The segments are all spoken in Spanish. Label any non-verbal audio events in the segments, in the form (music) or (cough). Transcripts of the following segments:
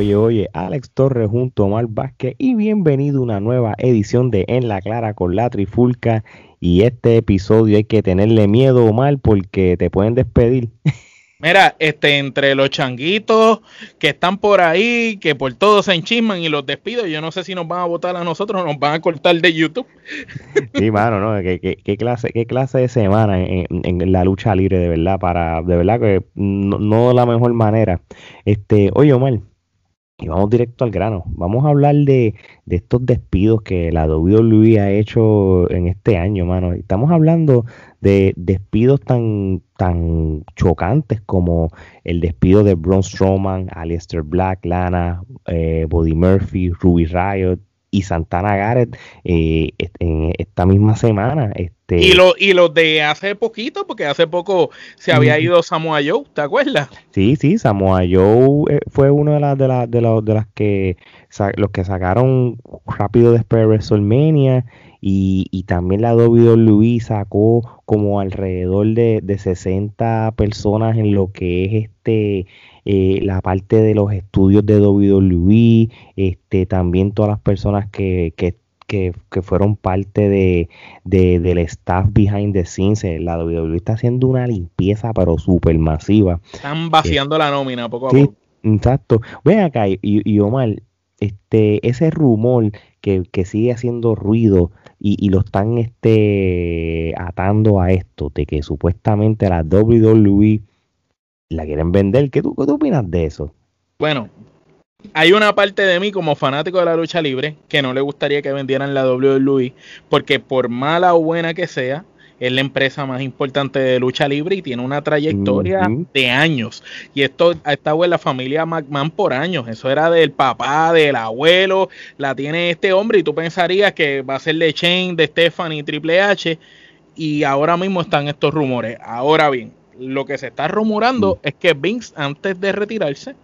oye, oye, Alex Torres junto a Omar Vázquez y bienvenido a una nueva edición de En la Clara con la Trifulca. Y este episodio hay que tenerle miedo, Omar, porque te pueden despedir. Mira, este, entre los changuitos que están por ahí, que por todos se enchisman y los despido, yo no sé si nos van a votar a nosotros o nos van a cortar de YouTube. (laughs) Sí, mano, ¿no? ¿Qué, clase, qué clase de semana en, la lucha libre, de verdad, para, de verdad que no, no la mejor manera. Este, oye, Omar, y vamos directo al grano. Vamos a hablar de, estos despidos que la WWE ha hecho en este año, mano. Estamos hablando de despidos tan, tan chocantes como el despido de Braun Strowman, Aleister Black, Lana, eh, Body Murphy, Ruby Riot, y Santana Garrett eh, en esta misma semana. Este... Y, lo, y los de hace poquito, porque hace poco se había ido Samoa Joe, ¿te acuerdas? Sí, sí, Samoa Joe eh, fue uno de las de, las de, los, de las que los que sacaron rápido después de WrestleMania y, y también la WWE sacó como alrededor de, de 60 personas en lo que es este eh, la parte de los estudios de WWE, este, también todas las personas que, que, que, fueron parte de, del staff behind the scenes. La WWE está haciendo una limpieza, pero súper masiva. Están vaciando la nómina poco a poco. Exacto. Ven acá, y, y, Omar, este, ese rumor que, que sigue haciendo ruido y, lo están este, atando a esto, de que supuestamente la WWE la quieren vender. ¿Qué tú, ¿Qué opinas de eso? Bueno, hay una parte de mí como fanático de la lucha libre que no le gustaría que vendieran la WWE porque por mala o buena que sea, es la empresa más importante de lucha libre y tiene una trayectoria de años. Y esto ha estado en la familia McMahon por años. Eso era del papá, del abuelo, la tiene este hombre y tú pensarías que va a ser de Shane, de Stephanie, Triple H. Y ahora mismo están estos rumores. Ahora bien, lo que se está rumorando mm. es que Vince, antes de retirarse,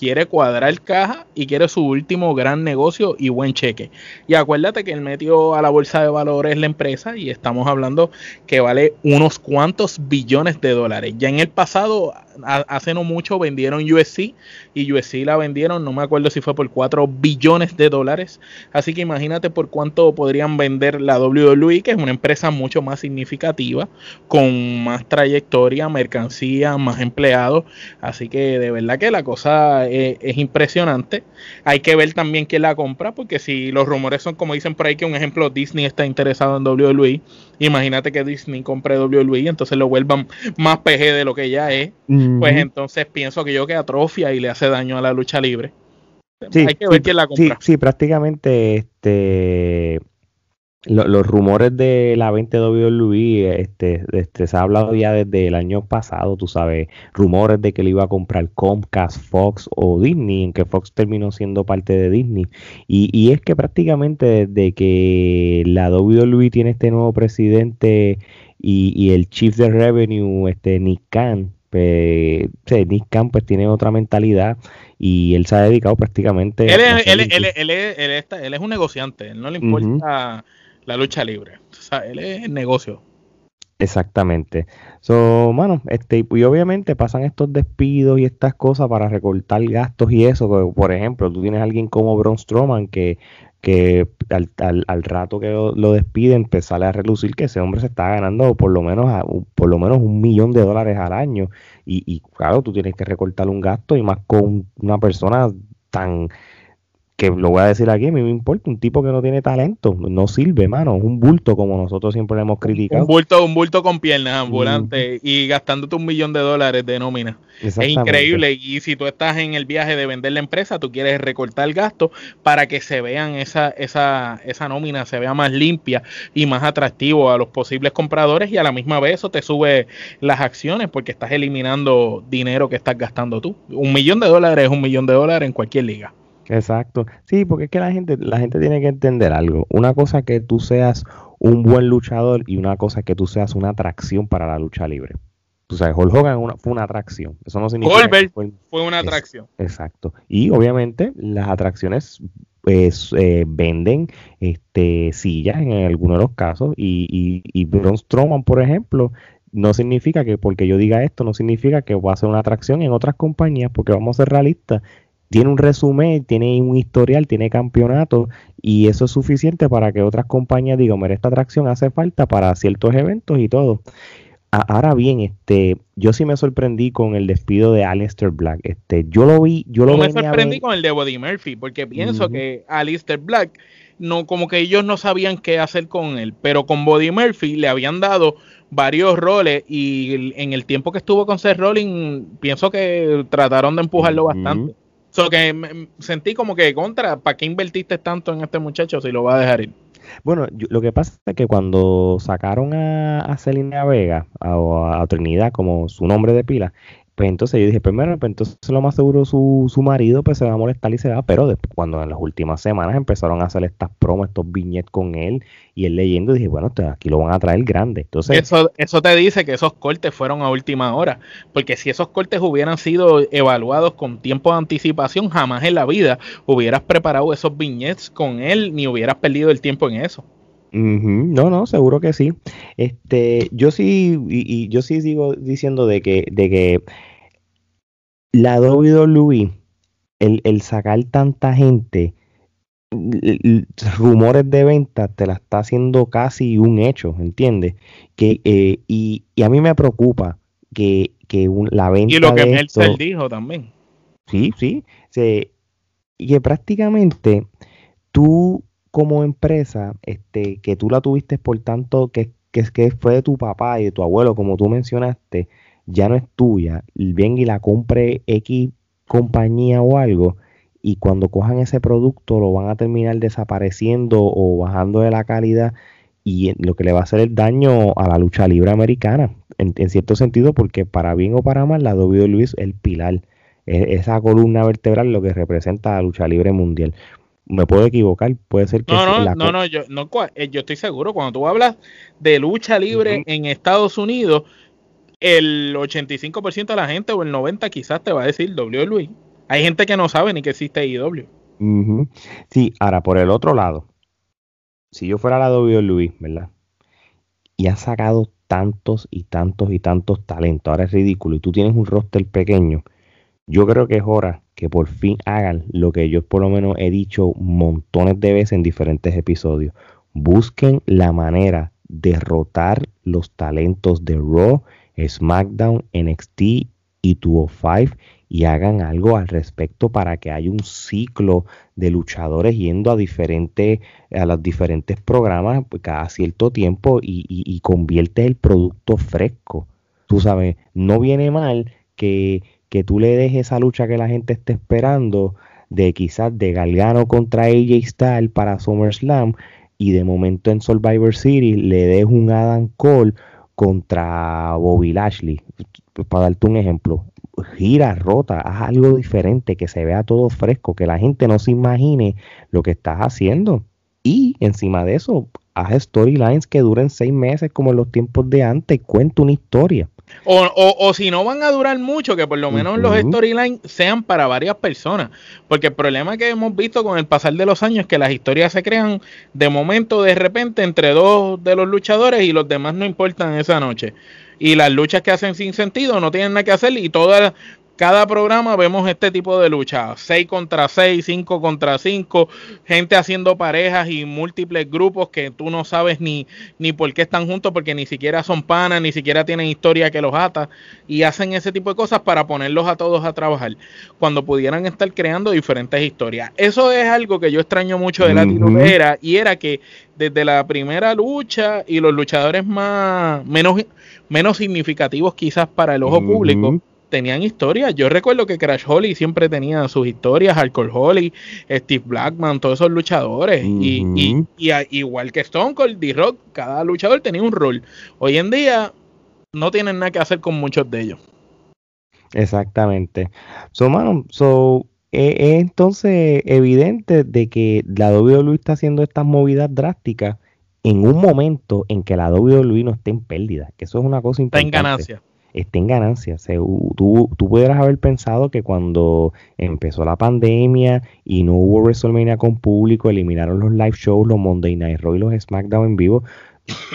quiere cuadrar caja y quiere su último gran negocio y buen cheque. Y acuérdate que él metió a la bolsa de valores la empresa y estamos hablando que vale unos cuantos billones de dólares. Ya en el pasado hace no mucho vendieron USC y USC la vendieron, no me acuerdo si fue por 4 billones de dólares. Así que imagínate por cuánto podrían vender la WWE, que es una empresa mucho más significativa, con más trayectoria, mercancía, más empleados. Así que de verdad que la cosa es, es impresionante. Hay que ver también quién la compra, porque si los rumores son como dicen por ahí que un ejemplo Disney está interesado en WWE, imagínate que Disney compre WWE, entonces lo vuelvan más PG de lo que ya es pues entonces pienso que yo que atrofia y le hace daño a la lucha libre. Hay que ver quién la compra. Sí, prácticamente este los rumores de la 20 WWE este, este, se ha hablado ya desde el año pasado, tú sabes, rumores de que le iba a comprar Comcast, Fox o Disney, en que Fox terminó siendo parte de Disney. Y, y es que prácticamente desde que la WWE tiene este nuevo presidente y, y el Chief de Revenue, este Nick Khan, pues, Nick Khan pues, tiene otra mentalidad y él se ha dedicado prácticamente él es, él, él, él, él, es un negociante, él no le importa la lucha libre, o sea, él es el negocio. Exactamente. So, bueno, este, y obviamente pasan estos despidos y estas cosas para recortar gastos y eso. Por ejemplo, tú tienes a alguien como Braun Strowman que que al, al, rato que lo, despiden, pues sale a relucir que ese hombre se está ganando por lo menos a, por lo menos un millón de dólares al año. Y, y claro, tú tienes que recortar un gasto y más con una persona tan que lo voy a decir aquí, a mí me importa, un tipo que no tiene talento, no sirve, mano, es un bulto como nosotros siempre le hemos criticado. Un bulto, un bulto con piernas ambulantes y gastándote un millón de dólares de nómina. Es increíble y si tú estás en el viaje de vender la empresa, tú quieres recortar el gasto para que se vean esa, esa, esa nómina, se vea más limpia y más atractivo a los posibles compradores y a la misma vez eso te sube las acciones porque estás eliminando dinero que estás gastando tú. Un millón de dólares es un millón de dólares en cualquier liga. Exacto. Sí, porque es que la gente, la gente tiene que entender algo. Una cosa que tú seas un buen luchador y una cosa que tú seas una atracción para la lucha libre. Tú sabes, Hulk Hogan fue una atracción. Eso no significa fue, una atracción. exacto. Y obviamente las atracciones pues, eh, venden este sillas en algunos de los casos y, y, y Braun Strowman, por ejemplo, no significa que porque yo diga esto, no significa que va a ser una atracción en otras compañías, porque vamos a ser realistas tiene un resumen, tiene un historial, tiene campeonato y eso es suficiente para que otras compañías digan, mira, esta atracción hace falta para ciertos eventos y todo. Ahora bien, este, yo sí me sorprendí con el despido de Alistair Black. Este, yo lo vi, yo lo me sorprendí con el de Buddy Murphy, porque pienso que Alistair Black no, como que ellos no sabían qué hacer con él, pero con Buddy Murphy le habían dado varios roles y en el tiempo que estuvo con Seth Rollins, pienso que trataron de empujarlo bastante. So que sentí como que contra, ¿para qué invertiste tanto en este muchacho si lo va a dejar ir? Bueno, lo que pasa es que cuando sacaron a, a Selena Vega o a, Trinidad como su nombre de pila, pues entonces yo dije, primero, pues entonces lo más seguro su, su marido pues se va a molestar y se va, pero después cuando en las últimas semanas empezaron a hacer estas promos, estos viñetes con él y él leyendo, dije, bueno, aquí lo van a traer grande. Entonces, eso, eso te dice que esos cortes fueron a última hora, porque si esos cortes hubieran sido evaluados con tiempo de anticipación, jamás en la vida hubieras preparado esos viñetes con él ni hubieras perdido el tiempo en eso. No, no, seguro que sí. Este, yo sí, y, yo sí sigo diciendo de que, de que la WWE, el, el sacar tanta gente, rumores de venta te la está haciendo casi un hecho, ¿entiendes? Que, eh, y, a mí me preocupa que, que la venta. Y lo que Mercer dijo también. Sí, sí. y que prácticamente tú, como empresa, este, que tú la tuviste por tanto, que, que, que fue de tu papá y de tu abuelo, como tú mencionaste, ya no es tuya, ven y la compre X compañía o algo, y cuando cojan ese producto lo van a terminar desapareciendo o bajando de la calidad y lo que le va a hacer el daño a la lucha libre americana, en, cierto sentido, porque para bien o para mal, la WWE es el pilar, esa columna vertebral lo que representa la lucha libre mundial. Me puedo equivocar, puede ser que... No, no, no, no, yo, no, eh, yo estoy seguro, cuando tú hablas de lucha libre en Estados Unidos, el 85% de la gente o el 90% quizás te va a decir WWE. Hay gente que no sabe ni que existe IW. Sí, ahora por el otro lado, si yo fuera la WWE, ¿verdad? Y ha sacado tantos y tantos y tantos talentos, ahora es ridículo, y tú tienes un roster pequeño, yo creo que es hora que por fin hagan lo que yo por lo menos he dicho montones de veces en diferentes episodios. Busquen la manera de rotar los talentos de Raw SmackDown, NXT y 205 y hagan algo al respecto para que haya un ciclo de luchadores yendo a diferentes a los diferentes programas pues, cada cierto tiempo y, y, convierte el producto fresco. Tú sabes, no viene mal que, que tú le dejes esa lucha que la gente esté esperando de quizás de Galgano contra AJ Styles para SummerSlam y de momento en Survivor City le des un Adam Cole contra Bobby Lashley, para darte un ejemplo, gira, rota, haz algo diferente, que se vea todo fresco, que la gente no se imagine lo que estás haciendo. Y encima de eso, haz storylines que duren seis meses como en los tiempos de antes, cuenta una historia. O, o, si no van a durar mucho, que por lo menos los storylines sean para varias personas. Porque el problema que hemos visto con el pasar de los años es que las historias se crean de momento, de repente, entre dos de los luchadores y los demás no importan esa noche. Y las luchas que hacen sin sentido no tienen nada que hacer y todas cada programa vemos este tipo de lucha, 6 contra 6, 5 contra 5, gente haciendo parejas y múltiples grupos que tú no sabes ni, ni por qué están juntos porque ni siquiera son panas, ni siquiera tienen historia que los ata y hacen ese tipo de cosas para ponerlos a todos a trabajar cuando pudieran estar creando diferentes historias. Eso es algo que yo extraño mucho de la uh y era que desde la primera lucha y los luchadores más menos, menos significativos quizás para el ojo público tenían historias. Yo recuerdo que Crash Holly siempre tenía sus historias, Hardcore Holly, Steve Blackman, todos esos luchadores. y, y, igual que Stone Cold, D-Rock, cada luchador tenía un rol. Hoy en día no tienen nada que hacer con muchos de ellos. Exactamente. So, man, so, e, es, entonces evidente de que la WWE está haciendo estas movidas drásticas en un momento en que la WWE no está en pérdida, que eso es una cosa importante. Está en ganancia esté en ganancia. tú, tú pudieras haber pensado que cuando empezó la pandemia y no hubo WrestleMania con público, eliminaron los live shows, los Monday Night Raw y los SmackDown en vivo,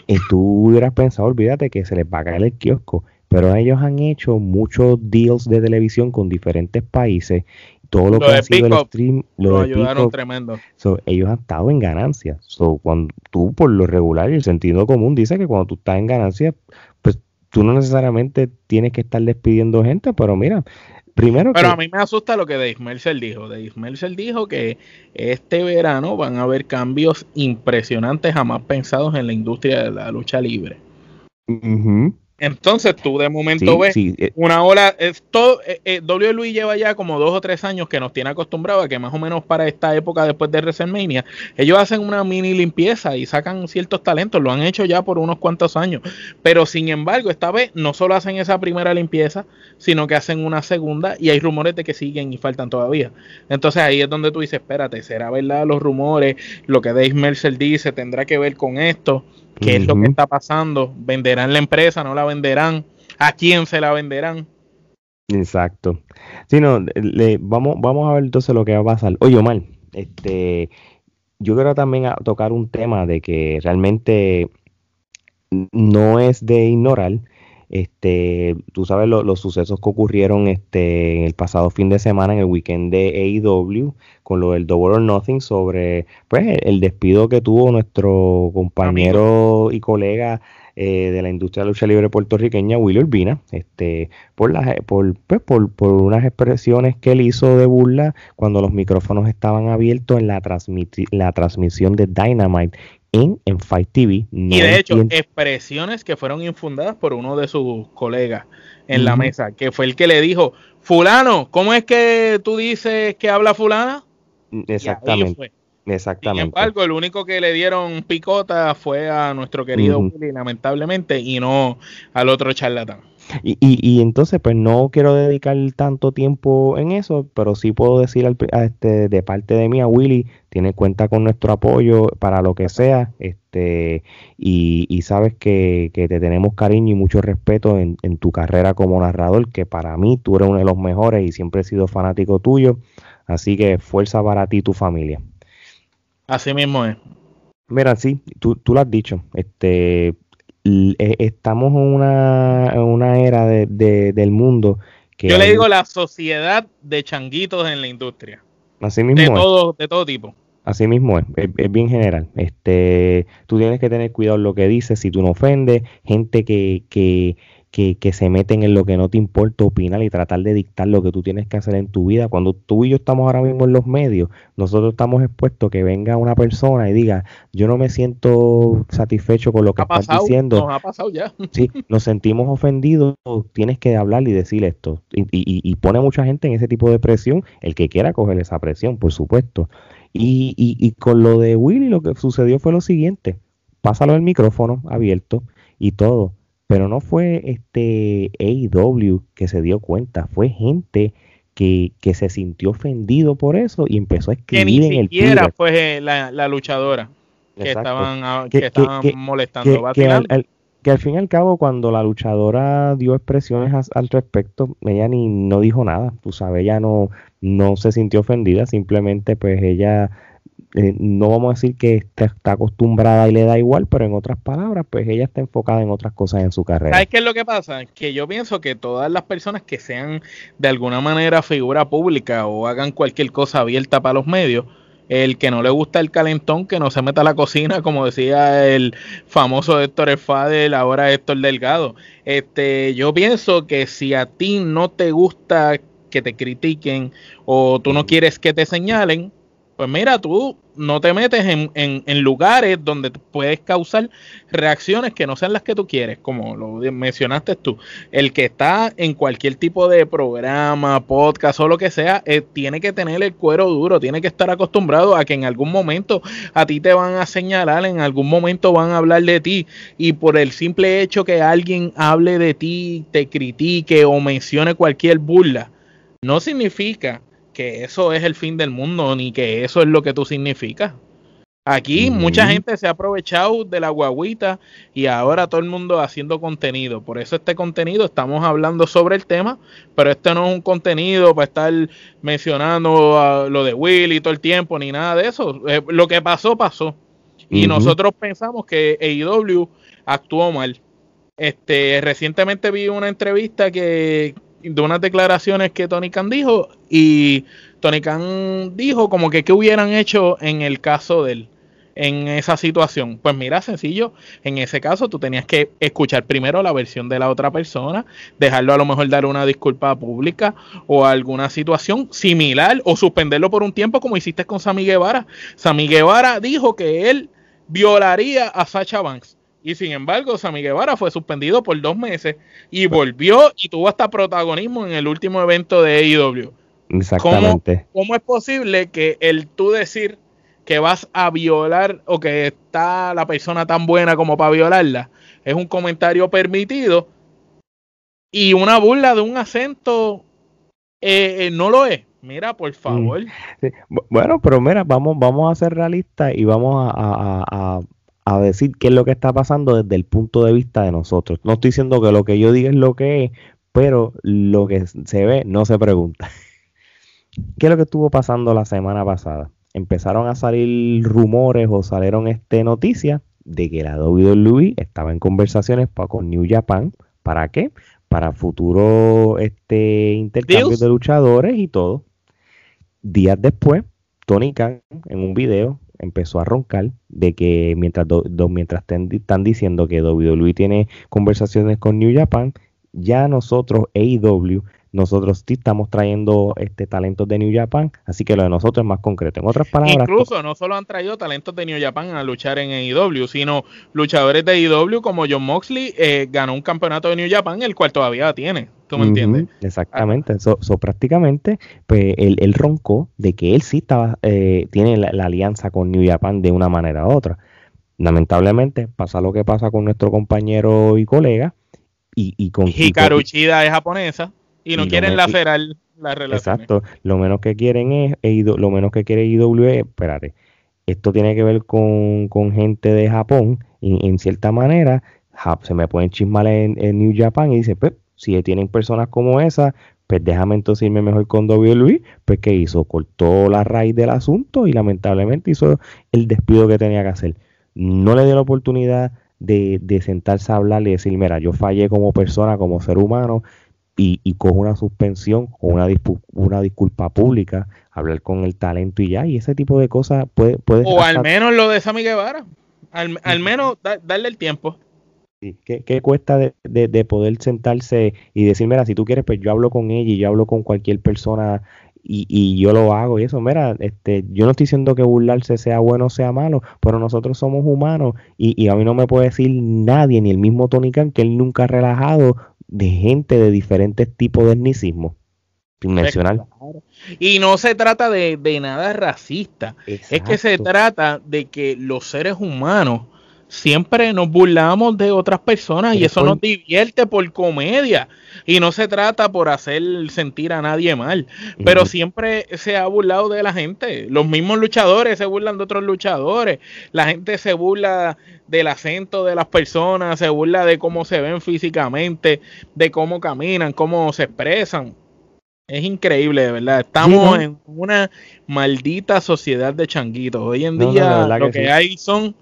y tú hubieras pensado, olvídate que se les va a caer el kiosco. pero ellos han hecho muchos deals de televisión con diferentes países. Todo lo, que ha sido el stream, lo, ayudaron tremendo. ellos han estado en ganancias. So, cuando tú, por lo regular y el sentido común, dice que cuando tú estás en ganancias, tú no necesariamente tienes que estar despidiendo gente, pero mira, Primero Pero a mí me asusta lo que Dave Mercer dijo. Dave Mercer dijo que este verano van a haber cambios impresionantes jamás pensados en la industria de la lucha libre. Entonces tú de momento ves eh. una ola, es todo, eh, eh WWE lleva ya como dos o tres años que nos tiene acostumbrado a que más o menos para esta época después de WrestleMania, ellos hacen una mini limpieza y sacan ciertos talentos, lo han hecho ya por unos cuantos años, pero sin embargo esta vez no solo hacen esa primera limpieza, sino que hacen una segunda y hay rumores de que siguen y faltan todavía. Entonces ahí es donde tú dices, espérate, ¿será verdad los rumores? Lo que Dave Mercer dice tendrá que ver con esto qué es lo que está pasando, venderán la empresa, no la venderán, a quién se la venderán. Exacto. Sí, no, le, vamos, vamos a ver entonces lo que va a pasar. Oye, Omar, este, yo quiero también tocar un tema de que realmente no es de ignorar. Este, tú sabes los sucesos que ocurrieron este, en el pasado fin de semana, en el weekend de AEW, con lo del Double or Nothing, sobre pues, el despido que tuvo nuestro compañero y colega eh, de la industria de la lucha libre puertorriqueña, Willy Urbina, este, por, las, por, pues, por, por, unas expresiones que él hizo de burla cuando los micrófonos estaban abiertos en la, la transmisión de Dynamite en, en Fight TV. y de hecho, expresiones que fueron infundadas por uno de sus colegas en la mesa, que fue el que le dijo, fulano, ¿cómo es que tú dices que habla fulana? Exactamente. Exactamente. Sin embargo, el único que le dieron picota fue a nuestro querido Willy, lamentablemente, y no al otro charlatán. Y, y, entonces, pues no quiero dedicar tanto tiempo en eso, pero sí puedo decir al, este, de parte de mí a Willy, tiene cuenta con nuestro apoyo para lo que sea, este, y, y sabes que, que, te tenemos cariño y mucho respeto en, en tu carrera como narrador, que para mí tú eres uno de los mejores y siempre he sido fanático tuyo. Así que fuerza para ti y tu familia. Así mismo es. Mira, sí, tú, tú lo has dicho. Este, estamos en una, una era de, del mundo que... Yo le digo la sociedad de changuitos en la industria. Así mismo de Todo, de todo tipo. Así mismo es, es, bien general. Este, tú tienes que tener cuidado en lo que dices, si tú no ofendes, gente que, que, que, se meten en lo que no te importa opinar y tratar de dictar lo que tú tienes que hacer en tu vida. Cuando tú y yo estamos ahora mismo en los medios, nosotros estamos expuestos que venga una persona y diga, yo no me siento satisfecho con lo que estás diciendo. Nos ha pasado ya. (laughs) Sí, nos sentimos ofendidos, tienes que hablar y decir esto. Y, y, pone mucha gente en ese tipo de presión, el que quiera coger esa presión, por supuesto. Y, y con lo de Willy lo que sucedió fue lo siguiente, pásalo el micrófono abierto y todo pero no fue este AEW que se dio cuenta, fue gente que, que, se sintió ofendido por eso y empezó a escribir que ni en siquiera fue la, la, luchadora que estaban, que, estaban molestando. Que, al, que al fin y al cabo, cuando la luchadora dio expresiones al respecto, ella ni no dijo nada, tú sabes, ella no, no se sintió ofendida, simplemente pues ella eh, no vamos a decir que está, acostumbrada y le da igual, pero en otras palabras, pues ella está enfocada en otras cosas en su carrera. ¿Sabes qué es lo que pasa? Que yo pienso que todas las personas que sean de alguna manera figura pública o hagan cualquier cosa abierta para los medios, el que no le gusta el calentón, que no se meta a la cocina, como decía el famoso Héctor Efadel, ahora Héctor Delgado. Este, yo pienso que si a ti no te gusta que te critiquen o tú no quieres que te señalen, pues mira, tú no te metes en, en, lugares donde puedes causar reacciones que no sean las que tú quieres, como lo mencionaste tú. El que está en cualquier tipo de programa, podcast o lo que sea, eh, tiene que tener el cuero duro, tiene que estar acostumbrado a que en algún momento a ti te van a señalar, en algún momento van a hablar de ti y por el simple hecho que alguien hable de ti, te critique o mencione cualquier burla, no significa que eso es el fin del mundo, ni que eso es lo que tú significas. Aquí mucha gente se ha aprovechado de la guaguita y ahora todo el mundo haciendo contenido. Por eso este contenido estamos hablando sobre el tema, pero este no es un contenido para estar mencionando lo de Willy todo el tiempo ni nada de eso. Eh, lo que pasó, pasó. Y nosotros pensamos que AEW actuó mal. Este, recientemente vi una entrevista que de unas declaraciones que Tony Khan dijo y Tony Khan dijo como que qué hubieran hecho en el caso de él en esa situación? Pues mira, sencillo, en ese caso tú tenías que escuchar primero la versión de la otra persona, dejarlo a lo mejor dar una disculpa pública o alguna situación similar o suspenderlo por un tiempo como hiciste con Sammy Guevara. Sammy Guevara dijo que él violaría a Sacha Banks. Y sin embargo, Sammy Guevara fue suspendido por dos meses y volvió y tuvo hasta protagonismo en el último evento de AEW. Exactamente. ¿Cómo, ¿Cómo, es posible que el tú decir que vas a violar o que está la persona tan buena como para violarla. Es un comentario permitido y una burla de un acento eh, eh, no lo es. Mira, por mm. favor. Bueno, pero mira, vamos, vamos a ser realistas y vamos a, a, decir qué es lo que está pasando desde el punto de vista de nosotros. No estoy diciendo que lo que yo diga es lo que es, pero lo que se ve no se pregunta. (laughs) ¿Qué es lo que estuvo pasando la semana pasada? empezaron a salir rumores o salieron este noticias de que la WWE estaba en conversaciones con New Japan. ¿Para qué? Para futuro este intercambio de luchadores y todo. Días después, Tony Khan en un video empezó a roncar de que mientras, mientras están diciendo que WWE tiene conversaciones con New Japan, ya nosotros, AEW, nosotros sí estamos trayendo este talentos de New Japan, así que lo de nosotros es más concreto. En otras palabras, incluso no solo han traído talentos de New Japan a luchar en AEW, sino luchadores de AEW como John Moxley eh, ganó un campeonato de New Japan, el cual todavía tiene. ¿Tú me entiendes? Exactamente. Eso prácticamente, pues él, roncó de que él sí estaba, eh, tiene la, alianza con New Japan de una manera u otra. Lamentablemente pasa lo que pasa con nuestro compañero y colega y, y con Hikaru Chida es japonesa y no quieren lacerar la relación. Exacto. Lo menos que quieren es, lo menos que quiere IW es, espérate, esto tiene que ver con, gente de Japón y en cierta manera se me pueden chismar en, New Japan y dice, pues, si tienen personas como esa, pues déjame entonces irme mejor con WWE, pues ¿qué hizo? Cortó la raíz del asunto y lamentablemente hizo el despido que tenía que hacer. No le dio la oportunidad de, de sentarse a hablar y decir, mira, yo fallé como persona, como ser humano, y, y con una suspensión o una, una disculpa pública, hablar con el talento y ya, y ese tipo de cosas puede... puede o al menos lo de Sammy Guevara, al, al menos darle el tiempo. Sí, ¿Qué, cuesta de, de, poder sentarse y decir, mira, si tú quieres, pues yo hablo con ella y yo hablo con cualquier persona y, y, yo lo hago y eso, mira, este, yo no estoy diciendo que burlarse sea bueno o sea malo, pero nosotros somos humanos y, y, a mí no me puede decir nadie, ni el mismo Tony Khan, que él nunca ha relajado de gente de diferentes tipos de etnicismo. Sin Y no se trata de, nada racista, es que se trata de que los seres humanos siempre nos burlamos de otras personas y eso nos divierte por comedia. Y no se trata por hacer sentir a nadie mal, pero siempre se ha burlado de la gente. Los mismos luchadores se burlan de otros luchadores. La gente se burla del acento de las personas, se burla de cómo se ven físicamente, de cómo caminan, cómo se expresan. Es increíble, de verdad. Estamos en una maldita sociedad de changuitos. Hoy en día lo que hay son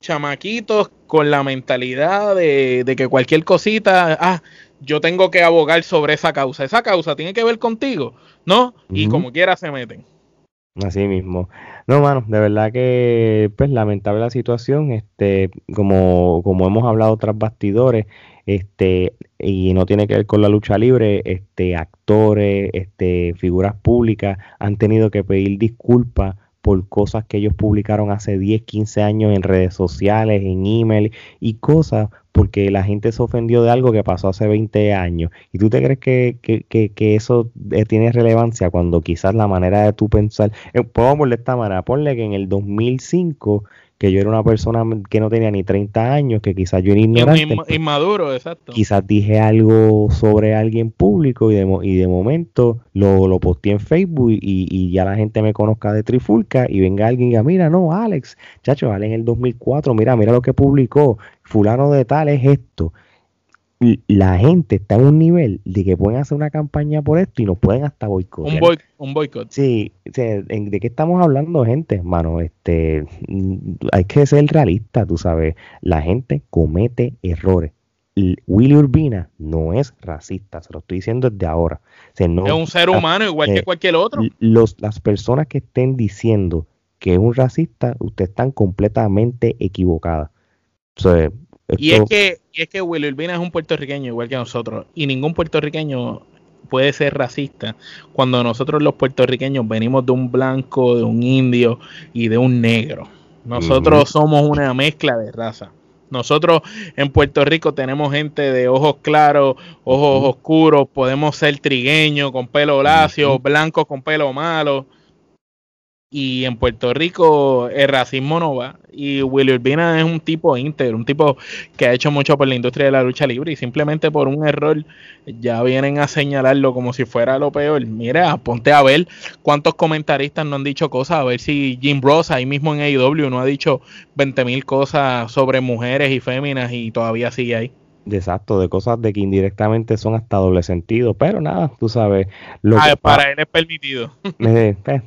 chamaquitos con la mentalidad de, que cualquier cosita, ah, yo tengo que abogar sobre esa causa. Esa causa tiene que ver contigo, ¿no? Y como quiera se meten. Así mismo. No, mano, de verdad que, pues, lamentable la situación, este, como, como hemos hablado tras bastidores, este, y no tiene que ver con la lucha libre, este, actores, este, figuras públicas han tenido que pedir disculpas por cosas que ellos publicaron hace 10, 15 años en redes sociales, en email y cosas, porque la gente se ofendió de algo que pasó hace 20 años. ¿Y tú te crees que, que, que, eso eh, tiene relevancia cuando quizás la manera de tú pensar, eh, podemos de esta manera, ponle que en el 2005 que yo era una persona que no tenía ni 30 años, que quizás yo era ignorante. Pues, inmaduro, exacto. Quizás dije algo sobre alguien público y de, y de momento lo, lo posteé en Facebook y, ya la gente me conozca de Trifulca y venga alguien y diga, mira, no, Alex, chacho, vale en el 2004, mira, mira lo que publicó, fulano de tal es esto la gente está en un nivel de que pueden hacer una campaña por esto y nos pueden hasta boicotear. Un, boicot. Sí, ¿de qué estamos hablando, gente? Hermano, este, hay que ser realista, tú sabes. La gente comete errores. Willy Urbina no es racista, se lo estoy diciendo desde ahora. es un ser humano igual que eh, cualquier otro. Los, las personas que estén diciendo que es un racista, ustedes están completamente equivocadas. Y, es que, y es que Willy Urbina es un puertorriqueño igual que nosotros, y ningún puertorriqueño puede ser racista cuando nosotros los puertorriqueños venimos de un blanco, de un indio y de un negro. Nosotros somos una mezcla de raza. Nosotros en Puerto Rico tenemos gente de ojos claros, ojos oscuros, podemos ser trigueños con pelo lacio, blancos con pelo malo y en Puerto Rico el racismo no va. Y Willy Urbina es un tipo íntegro, un tipo que ha hecho mucho por la industria de la lucha libre y simplemente por un error ya vienen a señalarlo como si fuera lo peor. Mira, ponte a ver cuántos comentaristas no han dicho cosas, a ver si Jim Ross ahí mismo en AEW no ha dicho 20 mil cosas sobre mujeres y féminas y todavía sigue ahí. Exacto, de cosas de que indirectamente son hasta doble sentido, pero nada, tú sabes. Lo ah, para él es permitido. (laughs) Eh, eh,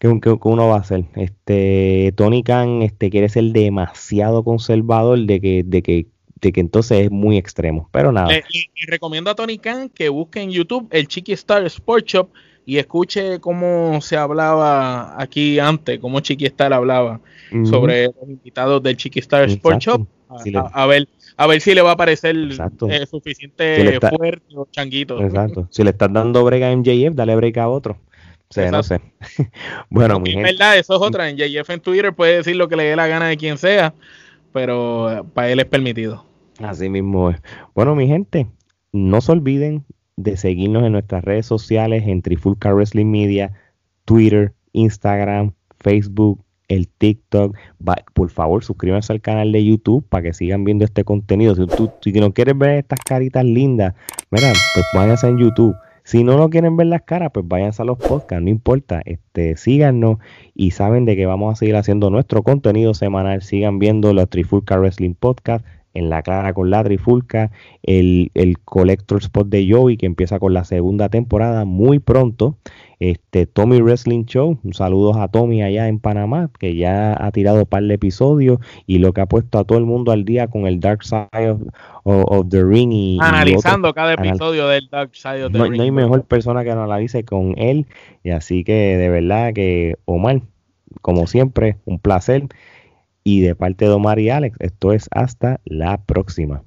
que, uno va a hacer. Este, Tony Khan este, quiere ser demasiado conservador de que, de que, de que entonces es muy extremo. Pero nada. y recomiendo a Tony Khan que busque en YouTube el Chiqui Star Sport Shop y escuche cómo se hablaba aquí antes, cómo Chiqui Star hablaba sobre los invitados del Chiqui Star Sport Shop. A, ver, a ver si le va a parecer eh, suficiente fuerte o changuito. Exacto. Si le estás dando brega a MJF, dale brega a otro. Sea, no sé. (laughs) bueno, mi gente. verdad, eso es otra. En JF en Twitter puede decir lo que le dé la gana de quien sea, pero para él es permitido. Así mismo es. Bueno, mi gente, no se olviden de seguirnos en nuestras redes sociales en Trifulca Wrestling Media, Twitter, Instagram, Facebook, el TikTok. por favor, suscríbanse al canal de YouTube para que sigan viendo este contenido. Si, tú, si no quieres ver estas caritas lindas, mira, pues váyanse en YouTube si no lo quieren ver las caras, pues váyanse a los podcasts, no importa, este, síganos y saben de que vamos a seguir haciendo nuestro contenido semanal. Sigan viendo los Trifulca Wrestling Podcast en la clara con la Trifulca, el, el Collector Spot de Joey que empieza con la segunda temporada muy pronto este Tommy Wrestling Show. Un saludo a Tommy allá en Panamá, que ya ha tirado par de episodios y lo que ha puesto a todo el mundo al día con el Dark Side of, the Ring. Y, Analizando cada episodio del Dark Side of the Ring. No hay mejor persona que lo analice con él. Y así que de verdad que Omar, como siempre, un placer. Y de parte de Omar y Alex, esto es hasta la próxima.